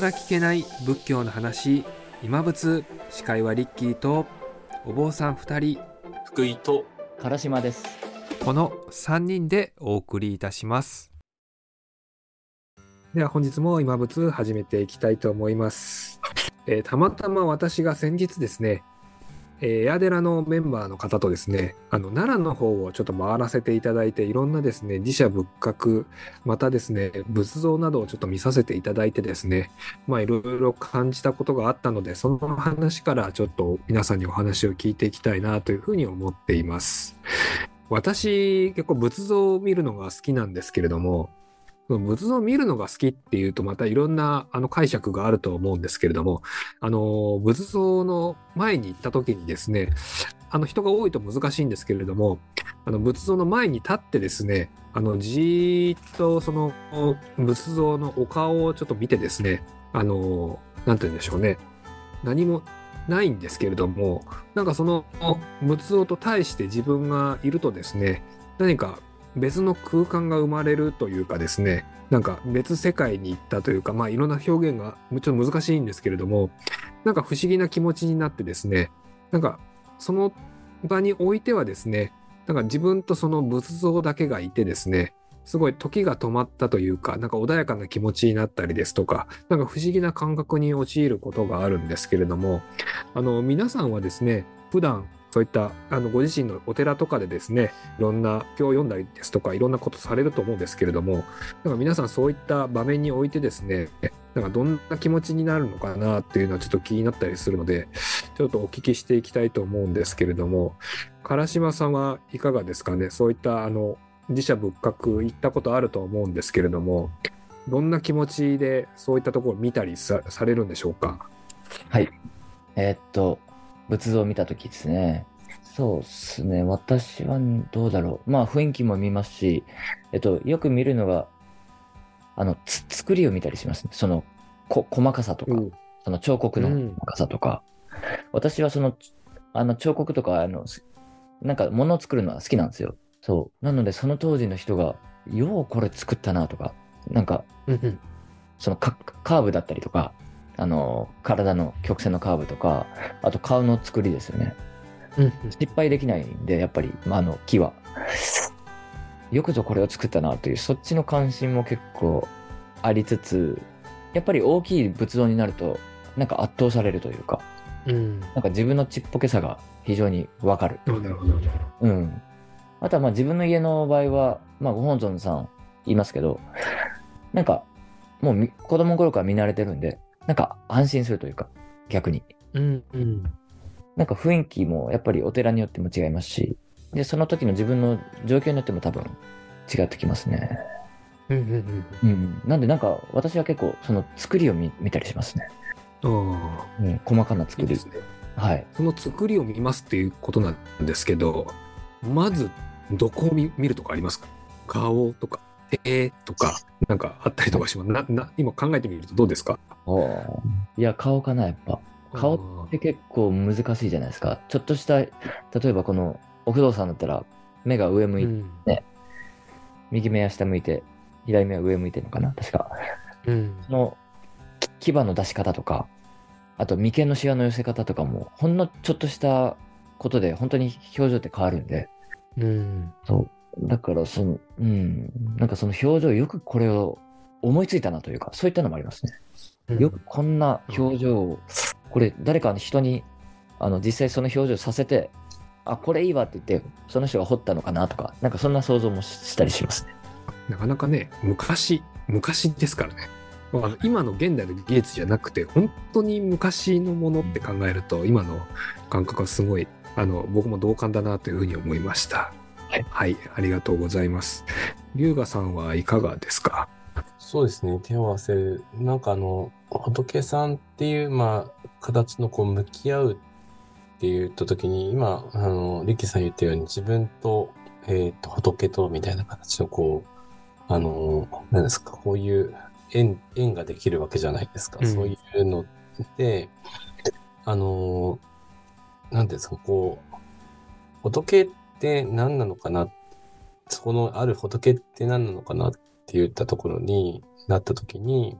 更聞けない仏教の話。今仏司会はリッキーとお坊さん2人。福井と唐島です。この3人でお送りいたします。では本日も今仏始めていきたいと思います、えーたまたま私が先日ですねえーエアデラのメンバーの方とですね、あの奈良の方をちょっと回らせていただいて、いろんなですね、自社仏閣、またですね、仏像などをちょっと見させていただいてですね、まあいろいろ感じたことがあったので、その話からちょっと皆さんにお話を聞いていきたいなというふうに思っています。私、結構仏像を見るのが好きなんですけれども、仏像を見るのが好きっていうとまたいろんなあの解釈があると思うんですけれども、あの仏像の前に行った時にですね、あの人が多いと難しいんですけれども、あの仏像の前に立ってですね、あのじーっとその仏像のお顔をちょっと見てですね、あのなんて言うんでしょうね、何もないんですけれども、なんかその仏像と対して自分がいるとですね、何か別の空間が生まれるというかですね、なんか別世界に行ったというか、まあいろんな表現がちょっと難しいんですけれども、なんか不思議な気持ちになってですね、なんかその場においてはですね、なんか自分とその仏像だけがいてですね、すごい時が止まったというか、なんか穏やかな気持ちになったりですとか、なんか不思議な感覚に陥ることがあるんですけれども、あの皆さんはですね、普段そういったあのご自身のお寺とかでですね、いろんな経を読んだりですとか、いろんなことされると思うんですけれども、なんか皆さんそういった場面においてですね、なんかどんな気持ちになるのかなっていうのはちょっと気になったりするので、ちょっとお聞きしていきたいと思うんですけれども、唐島さんはいかがですかね、そういったあの自社仏閣行ったことあると思うんですけれども、どんな気持ちでそういったところを見たりされるんでしょうか？はい。えーっと、仏像を見たときですね。そうですね。私はどうだろう。まあ雰囲気も見ますし、えっと、よく見るのが、あの、つ作りを見たりしますね。その、こ細かさとか、うんその彫刻のうん細かさとか。私はその、あの彫刻とか、あの、すなんか物を作るのは好きなんですよ。そう。なので、その当時の人が、ようこれ作ったなとか、なんか、うんそのカカーブだったりとか、あの、体の曲線のカーブとか、あと顔の作りですよね。うん失敗できないんで、やっぱり、まあ、あの、木は。よくぞこれを作ったなという、そっちの関心も結構ありつつ、やっぱり大きい仏像になると、なんか圧倒されるというか、うんなんか自分のちっぽけさが非常にわかる。なるほど。うん。あとはまあ自分の家の場合は、まあご本尊さんいますけど、なんかもうみ子供の頃から見慣れてるんで、なんか安心するというか、逆に。うんうんなんか雰囲気もやっぱりお寺によっても違いますし、で、その時の自分の状況によっても多分違ってきますね。うんうんうん。なんでなんか私は結構その作りを見見たりしますね。うん。ああ、うん。細かな作り。いいですね。はい。その作りを見ますっていうことなんですけど、まずどこを見見るとかありますか？顔とか手とかなんかあったりとかします。なな今考えてみるとどうですか？いや、顔かな、やっぱ。顔って結構難しいじゃないですか。ちょっとした、例えばこのお不動産だったら、目が上向いて、うん右目は下向いて、左目は上向いてるのかな、確か。うんその、き牙の出し方とか、あと眉間のシワの寄せ方とかも、ほんのちょっとしたことで、本当に表情って変わるんで、うんそう。だから、その、うん、なんかその表情、よくこれを思いついたなというか、そういったのもありますね。よくこんな表情を、これ誰かの人に、あの、実際その表情させて、あ、これいいわって言って、その人が彫ったのかなとか、なんかそんな想像もししたりしますね。なかなかね昔昔ですからね。今の現代の技術じゃなくて本当に昔のものって考えると今の感覚はすごいあの僕も同感だなというふうに思いました。はい、ありがとうございます。龍河さんはいかがですか？そうですね、手を合わせる。なんかあの、仏さんっていう、まあ、形のこう、向き合うって言った時に、今、あの、リッキーさん言ったように自分と、えっ、と、仏と、みたいな形のこう、あの、何ですか、こういう縁、縁ができるわけじゃないですか。うんそういうので、あの、なんていうんですか、こう、仏って何なのかな、そこのある仏って何なのかなっって言ったところになった時に、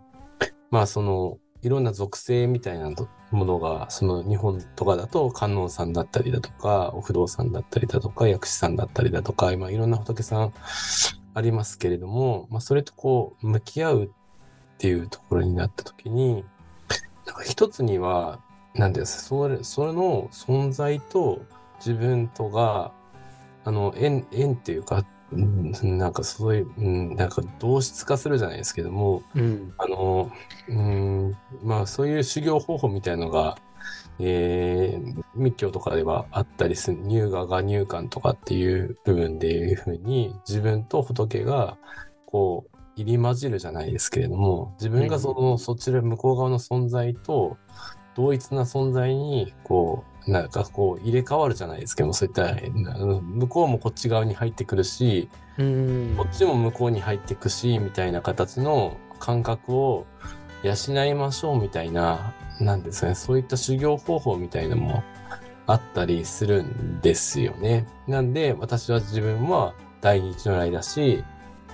まあその、いろんな属性みたいなものが、その日本とかだと観音さんだったりだとか、お不動さんだったりだとか、薬師さんだったりだとか、今いろんな仏さんありますけれども、まあそれとこう向き合うっていうところになった時に、なんか一つには、なんですそれ、それの存在と自分とが、あの、縁、縁っていうか、うん、なんかそういう、うん、なんか同質化するじゃないですけども、うん、あの、うん、まあそういう修行方法みたいのが、えー、密教とかではあったりする、乳がが入観とかっていう部分でいうふうに、自分と仏が、こう、入り混じるじゃないですけれども、自分がその、うん、そちら向こう側の存在と、同一な存在に、こう、なんかこう入れ替わるじゃないですけどそういった向こうもこっち側に入ってくるしこっちも向こうに入ってくしみたいな形の感覚を養いましょうみたいななんですねそういった修行方法みたいなのもあったりするんですよね。なんで私は自分は大日如来だし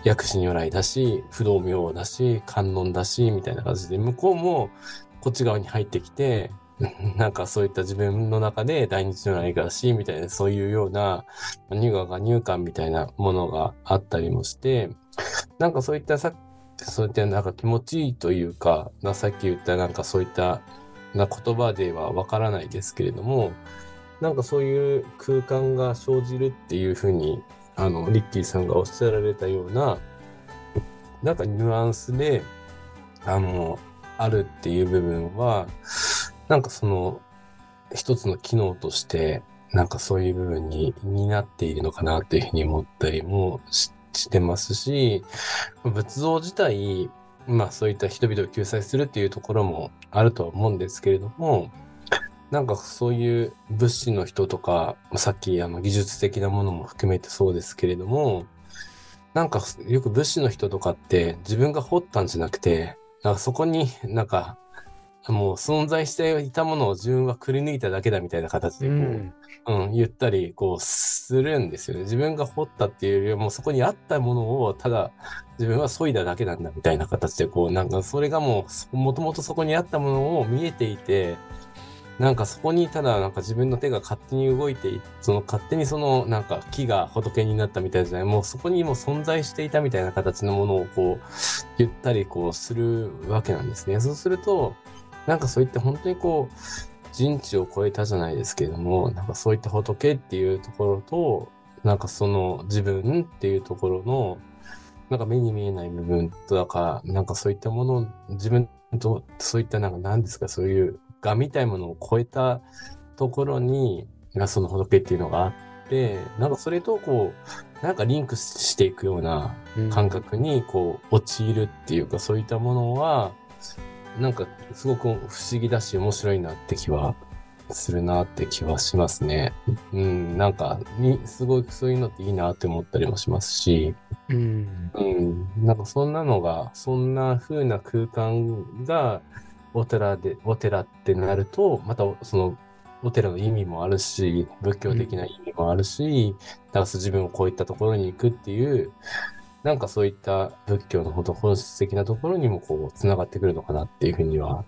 薬師如来だし不動明王だし観音だしみたいな感じで向こうもこっち側に入ってきて なんかそういった自分の中で大日如来がし、みたいな、そういうような乳がが入感みたいなものがあったりもして、なんかそういったさっそういったなんか気持ちいいというか、さっき言ったなんかそういったな言葉ではわからないですけれども、なんかそういう空間が生じるっていうふうに、あの、リッキーさんがおっしゃられたような、なんかニュアンスで、あの、あるっていう部分は、なんかその、一つの機能として、なんかそういう部分に、になっているのかなっていうふうに思ったりもしてますし、仏像自体、まあそういった人々を救済するっていうところもあるとは思うんですけれども、なんかそういう物資の人とか、さっきあの技術的なものも含めてそうですけれども、なんかよく物資の人とかって自分が掘ったんじゃなくて、なんかそこになんかもう存在していたものを自分はくり抜いただけだみたいな形でこう、うん、うん、言ったりこうするんですよね。自分が掘ったっていうよりはもうそこにあったものをただ自分は削いだだけなんだみたいな形でこうなんかそれがもうもともとそこにあったものを見えていてなんかそこにただなんか自分の手が勝手に動いてその勝手にそのなんか木が仏になったみたいじゃないもうそこにも存在していたみたいな形のものをこう言ったりこうするわけなんですね。そうするとなんかそういった本当にこう、人知を超えたじゃないですけれども、なんかそういった仏っていうところと、なんかその自分っていうところの、なんか目に見えない部分とか、なんかそういったものを自分と、そういったなんか何ですか、そういうがみたいものを超えたところに、その仏っていうのがあって、なんかそれとこう、なんかリンクしていくような感覚にこう陥るっていうか、そういったものは、なんかすごく不思議だし面白いなって気はするなって気はしますね。うん、なんかにすごいそういうのっていいなって思ったりもしますし、うん、うん、なんかそんなのがそんな風な空間がお寺でお寺ってなるとまたそのお寺の意味もあるし仏教的な意味もあるし、うん、だから自分をこういったところに行くっていうなんかそういった仏教のほんと本質的なところにもこう、つながってくるのかなっていうふうには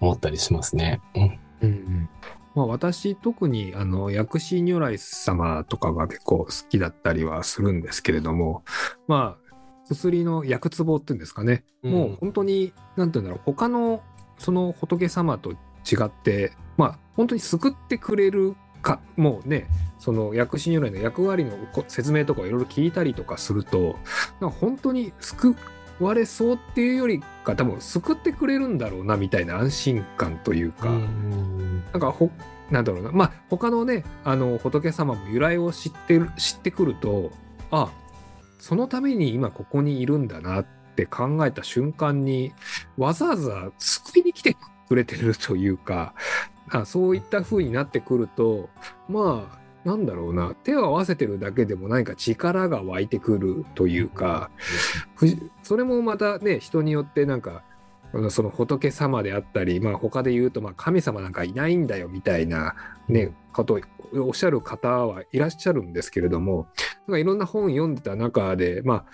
思ったりしますね。うん。うんまあ、私、特に、あの、薬師如来様とかが結構好きだったりはするんですけれども、まあ、薬の薬壺っていうんですかね、うん、もう本当に、なんていうんだろう、他のその仏様と違って、まあ、本当に救ってくれるか、もうね、その薬師如来の役割の説明とかいろいろ聞いたりとかすると、本当に救われそうっていうよりか、多分救ってくれるんだろうなみたいな安心感というか、ん。なんかほ、なんだろうな、まあ、他のね、あの仏様も由来を知ってる知ってくると、あ、そのために今ここにいるんだなって考えた瞬間に、わざわざ救いに来てくれてるというか、あそういった風になってくるとまあなんだろうな。手を合わせてるだけでも何か力が湧いてくるというか、それもまたね人によってなんかその仏様であったり、まあ、他で言うとまあ神様なんかいないんだよみたいな、ね、ことをおっしゃる方はいらっしゃるんですけれどもなんかいろんな本読んでた中で、まあ、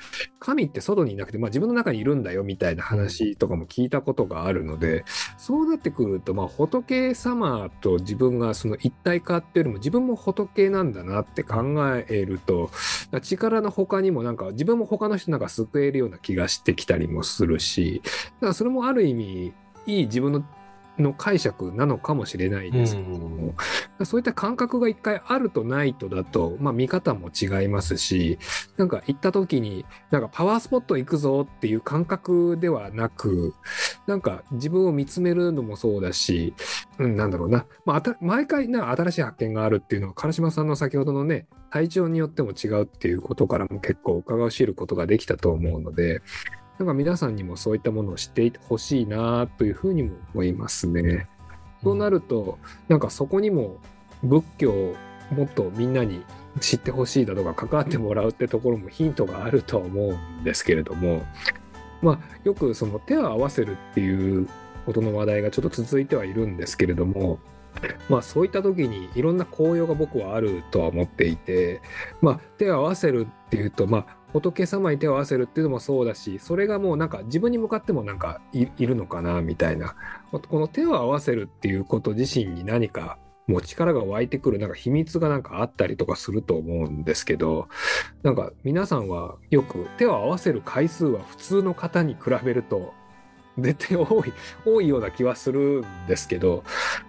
神って外にいなくて、まあ、自分の中にいるんだよみたいな話とかも聞いたことがあるので、そうなってくると、まあ、仏様と自分がその一体化っていうよりも自分も仏なんだなって考えると力の他にもなんか自分も他の人なんか救えるような気がしてきたりもするしだからそれもある意味いい自分のの解釈なのかもしれないですけども、うん、そういった感覚が一回あるとないとだと、まあ、見方も違いますしなんか行った時になんかパワースポット行くぞっていう感覚ではなくなんか自分を見つめるのもそうだし、うん、なんだろうな、まあ、毎回な新しい発見があるっていうのは唐島さんの先ほどのね体調によっても違うっていうことからも結構伺う知ることができたと思うのでなんか皆さんにもそういったものを知ってほしいなというふうにも思いますね。となると、なんかそこにも仏教をもっとみんなに知ってほしいだとか関わってもらうってところもヒントがあるとは思うんですけれども、まあ、よくその手を合わせるっていうことの話題がちょっと続いてはいるんですけれども、まあそういった時にいろんな効用が僕はあるとは思っていて、まあ手を合わせるっていうと、まあ仏様に手を合わせるっていうのもそうだしそれがもうなんか自分に向かってもなんかいるのかなみたいな。この手を合わせるっていうこと自身に何かもう力が湧いてくるなんか秘密がなんかあったりとかすると思うんですけどなんか皆さんはよく手を合わせる回数は普通の方に比べると絶対多い多いような気はするんですけど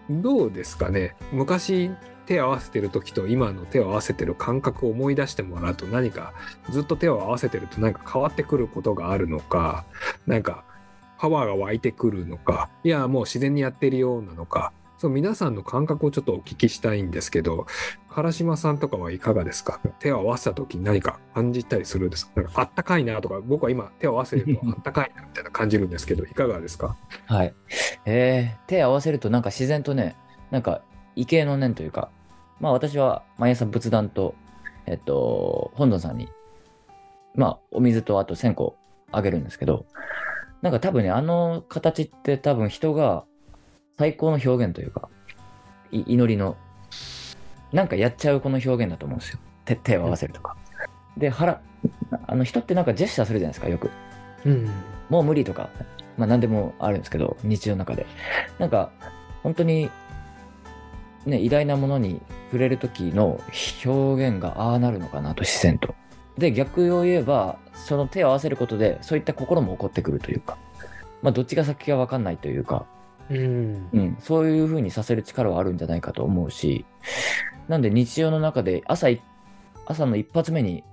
どうですかね。昔手を合わせてる時と今の手を合わせてる感覚を思い出してもらうと何かずっと手を合わせてると何か変わってくることがあるのか何かパワーが湧いてくるのかいやもう自然にやってるようなのか。そう皆さんの感覚をちょっとお聞きしたいんですけど唐島さんとかはいかがですか？手を合わせた時に何か感じたりするんですか？なんかあったかいなとか僕は今手を合わせるとあったかいなみたいな感じるんですけどいかがですか？はい。えー、手を合わせるとなんか自然とねなんか畏敬の念というか、まあ私は毎朝仏壇と、えっと、本尊さんに、まあお水とあと線香あげるんですけど、なんか多分ね、あの形って多分人が最高の表現というか、祈りの、なんかやっちゃうこの表現だと思うんですよ。手手を合わせるとか。で、腹、あの人ってなんかジェスチャーするじゃないですか、よく。うん、もう無理とか、まあ何でもあるんですけど、日常の中で。なんか、本当にね、偉大なものに触れる時の表現がああなるのかなと自然と。で逆を言えばその手を合わせることでそういった心も起こってくるというか、まあ、どっちが先か分かんないというか、うん、うん、そういうふうにさせる力はあるんじゃないかと思うし。なんで日常の中で朝朝の一発目に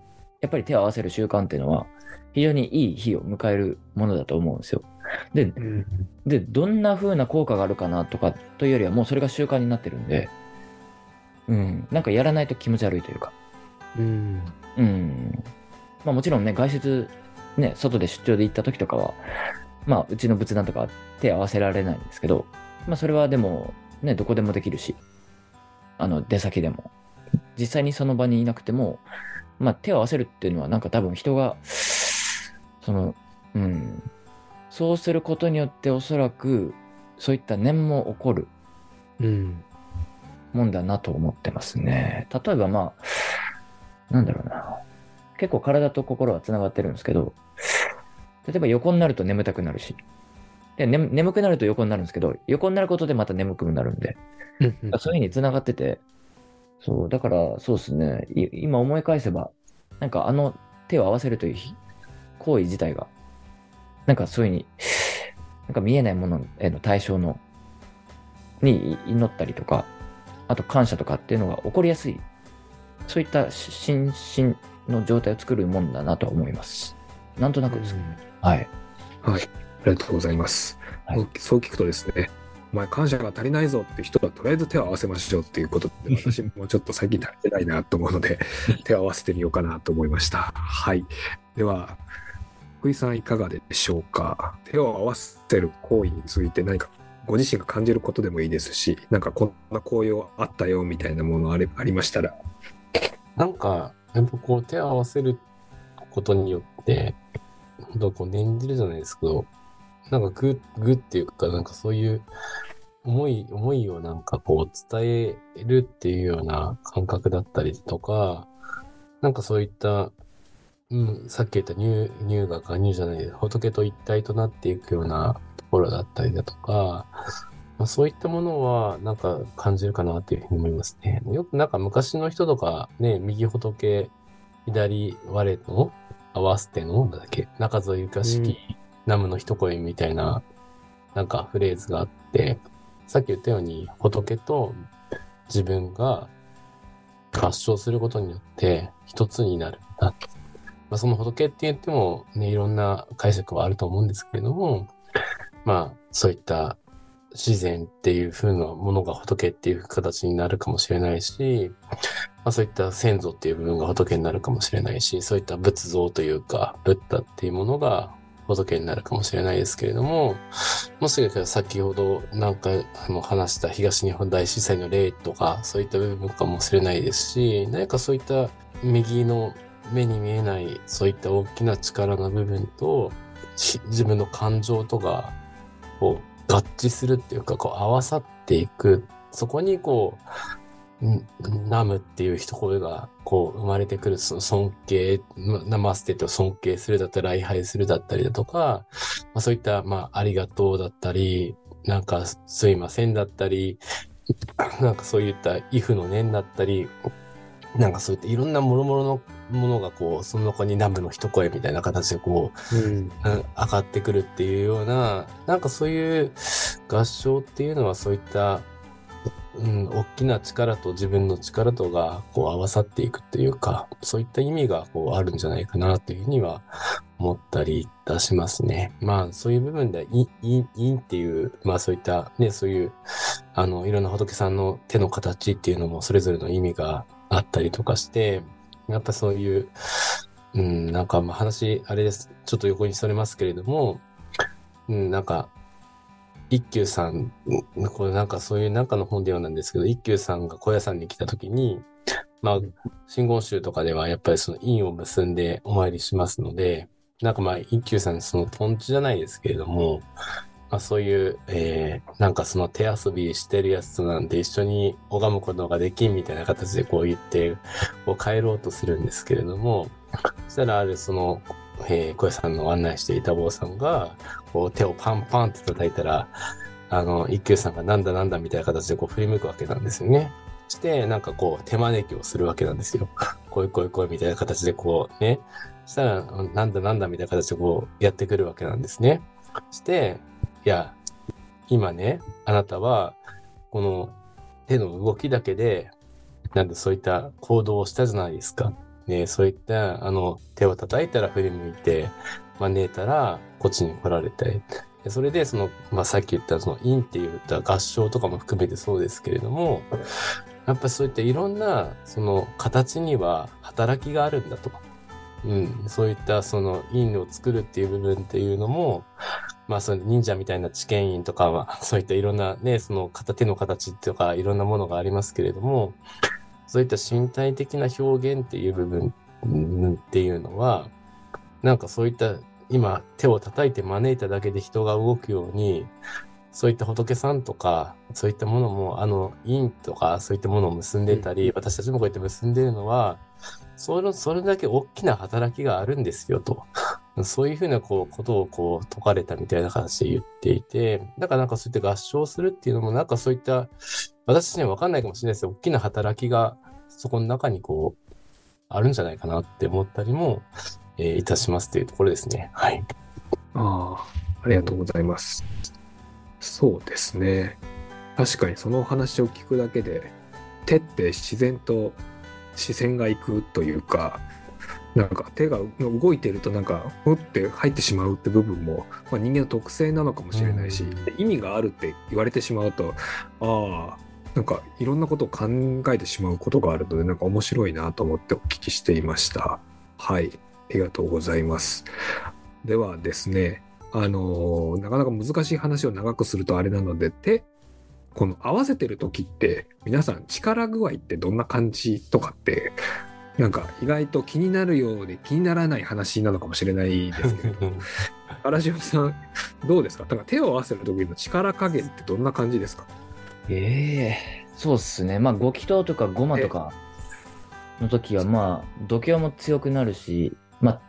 やっぱり手を合わせる習慣っていうのは非常にいい日を迎えるものだと思うんですよ。で、うん、で、どんな風な効果があるかなとかというよりはもうそれが習慣になってるんで、うん、なんかやらないと気持ち悪いというか。うん。うん。まあもちろんね、外出、ね、外で出張で行った時とかは、まあうちの仏壇とか手合わせられないんですけど、まあそれはでも、ね、どこでもできるし、あの、出先でも。実際にその場にいなくても、まあ手を合わせるっていうのはなんか多分人が、その、うん、そうすることによっておそらくそういった念も起こる。もんだなと思ってますね。例えばまあ、なんだろうな。結構体と心はつながってるんですけど、例えば横になると眠たくなるし、で、ね、眠くなると横になるんですけど、横になることでまた眠くなるんで、そういうふうにつながってて、そう、だからそうですね、今思い返せば、なんかあの手を合わせるという行為自体がなんかそういうふうに、なんか見えないものへの対象の、に祈ったりとか、あと感謝とかっていうのが起こりやすい、そういった心身の状態を作るもんだなと思います。なんとなくですね。はい。はい。ありがとうございます。はい、そう聞くとですね、お前感謝が足りないぞって人はとりあえず手を合わせましょうっていうことで、私もちょっと最近足りてないなと思うので、手を合わせてみようかなと思いました。はい。では、福井さんいかがでしょうか？手を合わせる行為について何かご自身が感じることでもいいですし、なんかこんな紅葉あったよみたいなものあれありましたら。なんか、やっぱこう手を合わせることによって、本当こう念じるじゃないですけど、なんかグッ、グッっていうか、なんかそういう思い、思いをなんかこう伝えるっていうような感覚だったりとか、なんかそういった、うん、さっき言った乳、乳が加入じゃない、仏と一体となっていくようなところだったりだとか、まあ、そういったものはなんか感じるかなっていうふうに思いますね。よくなんか昔の人とかね、右仏、左我の合わせての、なんだっけ、中添ゆかしき、南無の一声みたいな、なんかフレーズがあって、さっき言ったように仏と自分が合唱することによって一つになるんだ。まあ、その仏って言ってもね、いろんな解釈はあると思うんですけれども、まあ、そういった自然っていう風なものが仏っていう形になるかもしれないし、まあ、そういった先祖っていう部分が仏になるかもしれないし、そういった仏像というか、ブッダっていうものが仏になるかもしれないですけれども、もしかしたら先ほどなんかあの話した東日本大震災の例とか、そういった部分かもしれないですし、何かそういった右の目に見えないそういった大きな力の部分と、自分の感情とか、こう合致するっていうか、こう合わさっていく。そこにこう、ナムっていう一声がこう生まれてくるその尊敬、ナマステと尊敬するだったり、礼拝するだったりだとか、まあ、そういった、まあ、ありがとうだったり、なんかすいませんだったり、なんかそういったイフの念だったり、なんかそういったいろんな諸々のものがこう、その中に南部の一声みたいな形でこう、うん。上がってくるっていうような、なんかそういう合唱っていうのはそういった、うん、大きな力と自分の力とがこう合わさっていくっていうか、そういった意味がこうあるんじゃないかなっていうふうには思ったりいたしますね。まあそういう部分で、い、い、いっていう、まあそういったね、そういう、あの、いろんな仏さんの手の形っていうのもそれぞれの意味があったりとかして、やっぱそういう、うん、なんかまあ話、あれです。ちょっと横にそれますけれども、うん、なんか、一休さん、うんこれなんかそういうなんかの本ではなんですけど、一休さんが小屋さんに来た時に、まあ、真言宗とかではやっぱりその印を結んでお参りしますので、なんかまあ一休さんそのトンチじゃないですけれども、まあそういう、えー、なんかその手遊びしてるやつとなんで一緒に拝むことができんみたいな形でこう言って、こう帰ろうとするんですけれども、そしたらあるその、えー、小屋さんの案内していた坊さんが、こう手をパンパンって叩いたら、あの、一休さんがなんだなんだみたいな形でこう振り向くわけなんですよね。して、なんかこう手招きをするわけなんですよ。来い来い来いみたいな形でこうね。したら、なんだなんだみたいな形でこうやってくるわけなんですね。して、いや、今ね、あなたは、この手の動きだけで、なんでそういった行動をしたじゃないですか。ね、そういった、あの、手を叩いたら振り向いて、招いたらこっちに来られて、でそれでその、まあ、さっき言ったその陰って言った合唱とかも含めてそうですけれども、やっぱそういったいろんなその形には働きがあるんだと。うん、そういったその陰を作るっていう部分っていうのも、まあその忍者みたいな知見院とかは、そういったいろんなね、その片手の形とかいろんなものがありますけれども、そういった身体的な表現っていう部分うんっていうのは、なんかそういった今手を叩いて招いただけで人が動くように、そういった仏さんとか、そういったものも、あの、陰とか、そういったものを結んでたり、私たちもこうやって結んでいるのは、それ、それだけ大きな働きがあるんですよ、と。そういうふうな、こう、ことを、こう、説かれたみたいな形で言っていて、だからなんかそういった合唱するっていうのも、なんかそういった、私たちには分かんないかもしれないですけど、大きな働きが、そこの中にこう、あるんじゃないかなって思ったりも、えーいたしますというところですね。はい。ああ、ありがとうございます。そうですね。確かにそのお話を聞くだけで、手って自然と視線がいくというか、なんか手が動いてるとなんか、ふって入ってしまうって部分も、まあ、人間の特性なのかもしれないし、うん意味があるって言われてしまうと、ああ、なんかいろんなことを考えてしまうことがあるので、なんか面白いなと思ってお聞きしていました。はい、ありがとうございます。ではですね、あのーなかなか難しい話を長くするとあれなので、手、この合わせてる時って、皆さん力具合ってどんな感じとかって、なんか意外と気になるようで気にならない話なのかもしれないですけど、荒島さん、どうですか？なんか手を合わせる時の力加減ってどんな感じですか？ええそうっすね。まあ、ご祈祷とかごまとか、の時は、まあ、度胸も強くなるし、まあ、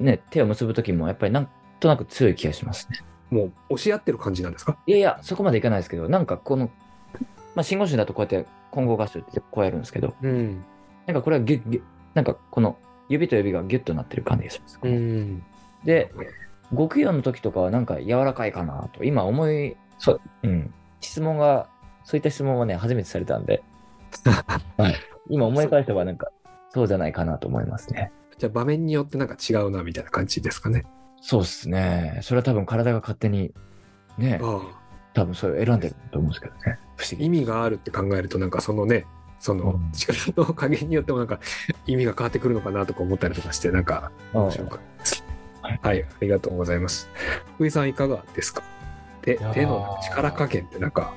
ね、手を結ぶ時もやっぱりなんとなく強い気がしますね。もう押し合ってる感じなんですか？いやいや、そこまでいかないですけど、なんかこの、まあ、信号集だとこうやって混合合唱ってこうやるんですけど、うん。なんかこれはギュッギュッ、なんかこの指と指がギュッとなってる感じがします。うん。で、極用の時とかはなんか柔らかいかなと、今思い、そう、うん。質問が、そういった質問はね、初めてされたんで、はい。今思い返せばなんか、そうじゃないかなと思いますね。じゃあ場面によってなんか違うなみたいな感じですかね。そうですね。それは多分体が勝手に、ね、ああ。多分それを選んでると思うんですけどね。不思議。意味があるって考えるとなんかそのね、そのうん力の加減によってもなんか意味が変わってくるのかなとか思ったりとかしてなんか面白かったです。はいはい、ありがとうございます。福井さんいかがですか？手手の力加減ってなんか、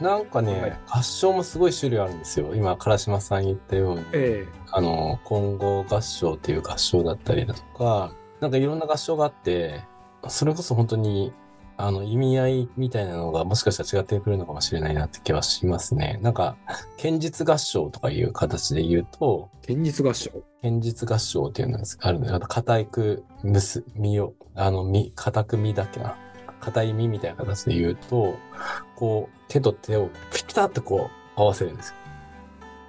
なんかはいね、合唱もすごい種類あるんですよ。今、唐島さん言ったように。えあの、混合合唱っていう合唱だったりだとか、なんかいろんな合唱があって、それこそ本当に、あの、意味合いみたいなのがもしかしたら違ってくるのかもしれないなって気はしますね。なんか、剣術合唱とかいう形で言うと、え剣術合唱？剣術合唱っていうのがあるんです。あと、固く結、身を、あの、身、固く身だっけな？硬い身みたいな形で言うと、こう、手と手をピタッとこう、合わせるんですよ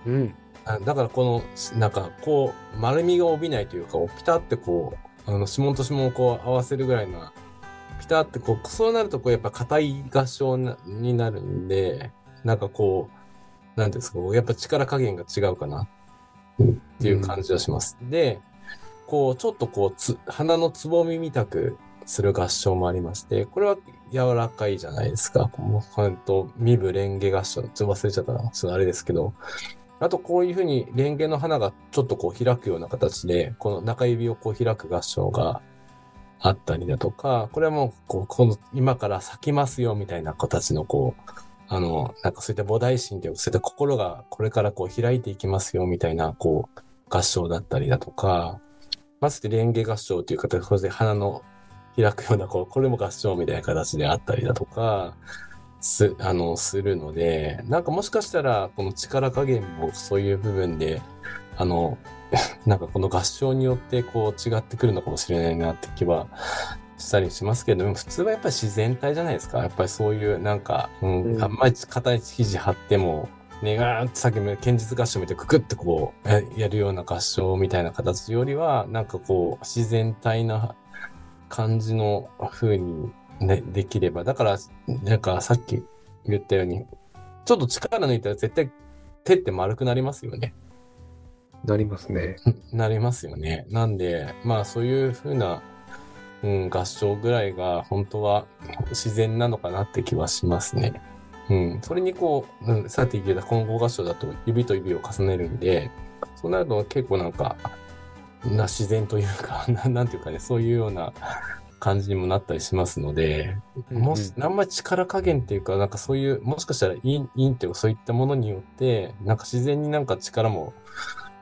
うん。あだからこの、なんかこう、丸みが帯びないというか、ピタってこう、あの、指紋と指紋をこう合わせるぐらいな、ピタってこう、そうなるとこう、やっぱ硬い合唱なになるんで、なんかこう、なんていうんですか、こうやっぱ力加減が違うかな、っていう感じがします。で、こう、ちょっとこう、つ、鼻のつぼみみたくする合唱もありまして、これは柔らかいじゃないですか。もう、ほんと、身部レンゲ合唱、ちょっと忘れちゃったな。ちょっとあれですけど、あとこういうふうにレンゲの花がちょっとこう開くような形で、この中指をこう開く合唱があったりだとか、これはもうこう、この今から咲きますよみたいな形のこう、あの、なんかそういった菩提心という、そういった心がこれからこう開いていきますよみたいなこう、合唱だったりだとか、まずレンゲ合唱という形で鼻の開くような、こう、これも合唱みたいな形であったりだとか、す、あの、するので、なんかもしかしたら、この力加減もそういう部分で、あの、なんかこの合唱によってこう違ってくるのかもしれないなって気はしたりしますけども、普通はやっぱり自然体じゃないですか。やっぱりそういうなんか、うん、うんあんまり硬い肘張っても、ねがーってさっきも剣術合唱みたいにククってこうややるような合唱みたいな形よりは、なんかこう自然体な感じの風に、ね、できれば。だから、なんかさっき言ったように、ちょっと力抜いたら絶対手って丸くなりますよね。なりますね。なりますよね。なんで、まあそういう風な、うん、合唱ぐらいが本当は自然なのかなって気はしますね。うん。それにこう、うん、さっき言った混合合唱だと指と指を重ねるんで、そうなると結構なんか、な自然というか な、なんていうかね、そういうような感じにもなったりしますので、もし、あんまり力加減っていうか、なんかそういう、もしかしたら陰、陰っていうかそういったものによって、なんか自然になんか力も、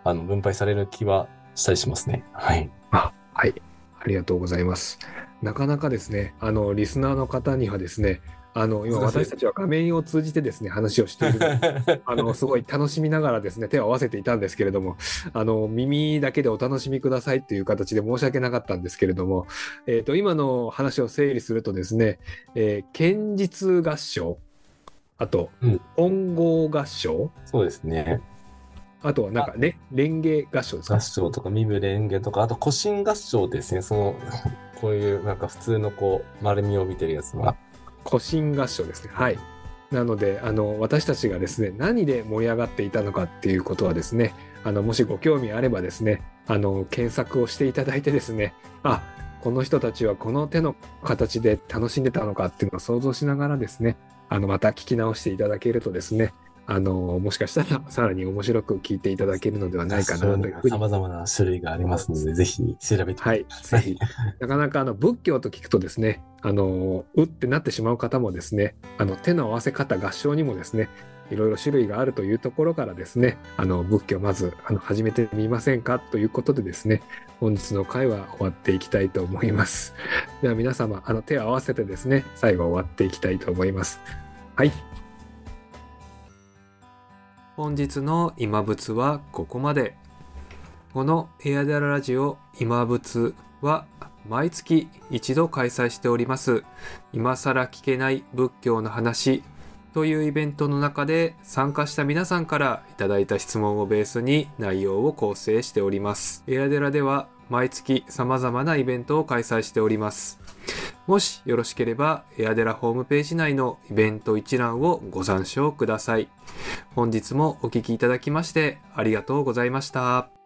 あの、分配される気はしたりしますね。はい。あ、はい。ありがとうございます。なかなかですね、あの、リスナーの方にはですね、あの、今私たちは画面を通じてですね、話をしているので あの、すごい楽しみながらですね、手を合わせていたんですけれども、あの、耳だけでお楽しみくださいという形で申し訳なかったんですけれども、えっ、と、今の話を整理するとですね、えー剣術合唱、あとうん、混合合唱、そうですね。あとはなんかね、レンゲ合唱ですか？合唱とか、身分レンゲとか、あと古神合唱ですね。その、こういうなんか普通のこう、丸みを帯びてるやつは。古新合唱ですね。はい。なので、あの、私たちがですね、何で盛り上がっていたのかっていうことはですね、あの、もしご興味あればですね、あの、検索をしていただいてですね、あ、この人たちはこの手の形で楽しんでたのかっていうのを想像しながらですね、あの、また聞き直していただけるとですね、あの、もしかしたら さらに面白く聞いていただけるのではないかなというふうに様々な種類がありますので、ぜひ調べてはい、ぜひ。なかなかあの仏教と聞くとですね、あの、うってなってしまう方もですね、あの手の合わせ方、合唱にもですね、いろいろ種類があるというところからですね、あの仏教まずあの始めてみませんかということでですね、本日の回は終わっていきたいと思います。では皆様、あの手を合わせてですね、最後終わっていきたいと思います。はい。本日の今仏はここまで。このエアデララジオ今仏は毎月一度開催しております今更聞けない仏教の話というイベントの中で参加した皆さんからいただいた質問をベースに内容を構成しております。エアデラでは毎月様々なイベントを開催しております。もしよろしければエアデラホームページ内のイベント一覧をご参照ください。本日もお聴きいただきましてありがとうございました。